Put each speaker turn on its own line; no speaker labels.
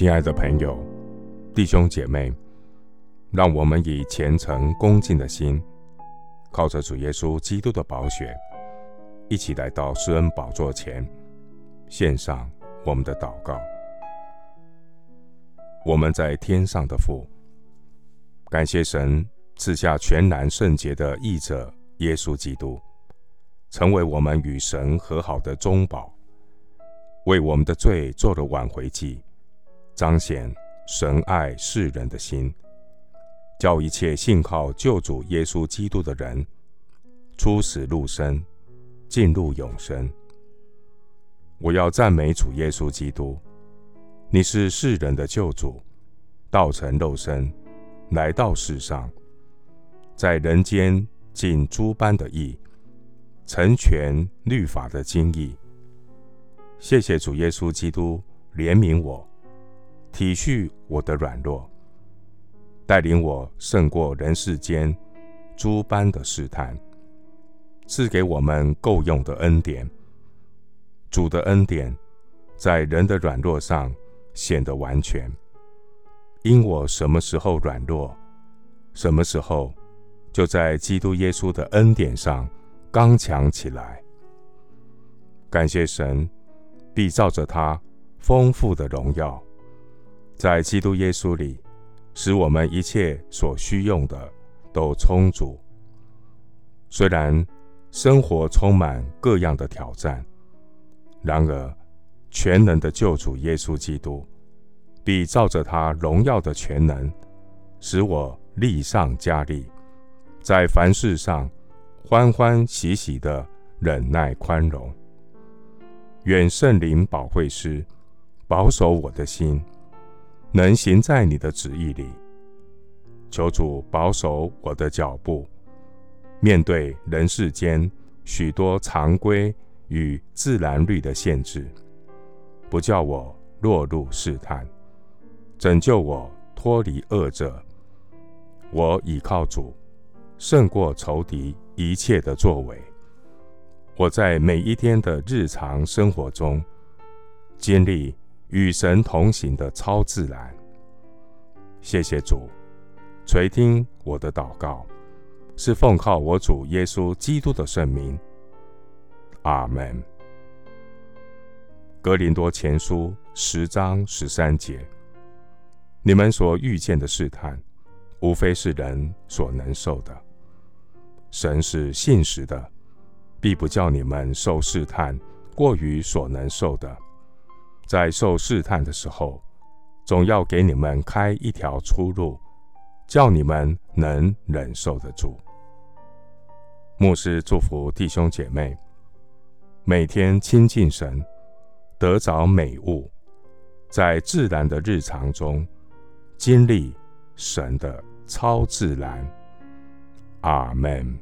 亲爱的朋友、弟兄姐妹，让我们以虔诚恭敬的心，靠着主耶稣基督的宝血，一起来到施恩宝座前，献上我们的祷告。我们在天上的父，感谢神赐下全然圣洁的义者耶稣基督，成为我们与神和好的中保，为我们的罪做了挽回祭，彰显神爱世人的心，叫一切信靠救主耶稣基督的人出死入生，进入永生。我要赞美主耶稣基督。你是世人的救主，道成肉身，来到世上，在人间尽诸般的义，成全律法的精义。谢谢主耶稣基督怜悯我，体恤我的软弱，带领我胜过人世间诸般的试探，赐给我们够用的恩典。主的恩典在人的软弱上。显得完全，因我什么时候软弱，什么时候就在基督耶稣的恩典上刚强起来。感谢神，必照着他丰富的荣耀，在基督耶稣里，使我们一切所需用的都充足。虽然生活充满各样的挑战，然而，全能的救主耶稣基督，必照着他荣耀的全能，使我力上加力，在凡事上欢欢喜喜的忍耐宽容。愿圣灵保惠师保守我的心，能行在你的旨意里。求主保守我的脚步，面对人世间许多常规与自然律的限制。不叫我落入试探，拯救我脱离恶者。我倚靠主，胜过仇敌一切的作为。我在每一天的日常生活中，经历与神同行的超自然。谢谢主，垂听我的祷告，是奉靠我主耶稣基督的圣名。阿门。格林多前书十章十三节：你们所遇见的试探，无非是人所能受的。神是信实的，必不叫你们受试探过于所能受的。在受试探的时候，总要给你们开一条出路，叫你们能忍受得住。牧师祝福弟兄姐妹，每天亲近神。得着美物，在自然的日常中经历神的超自然。阿门。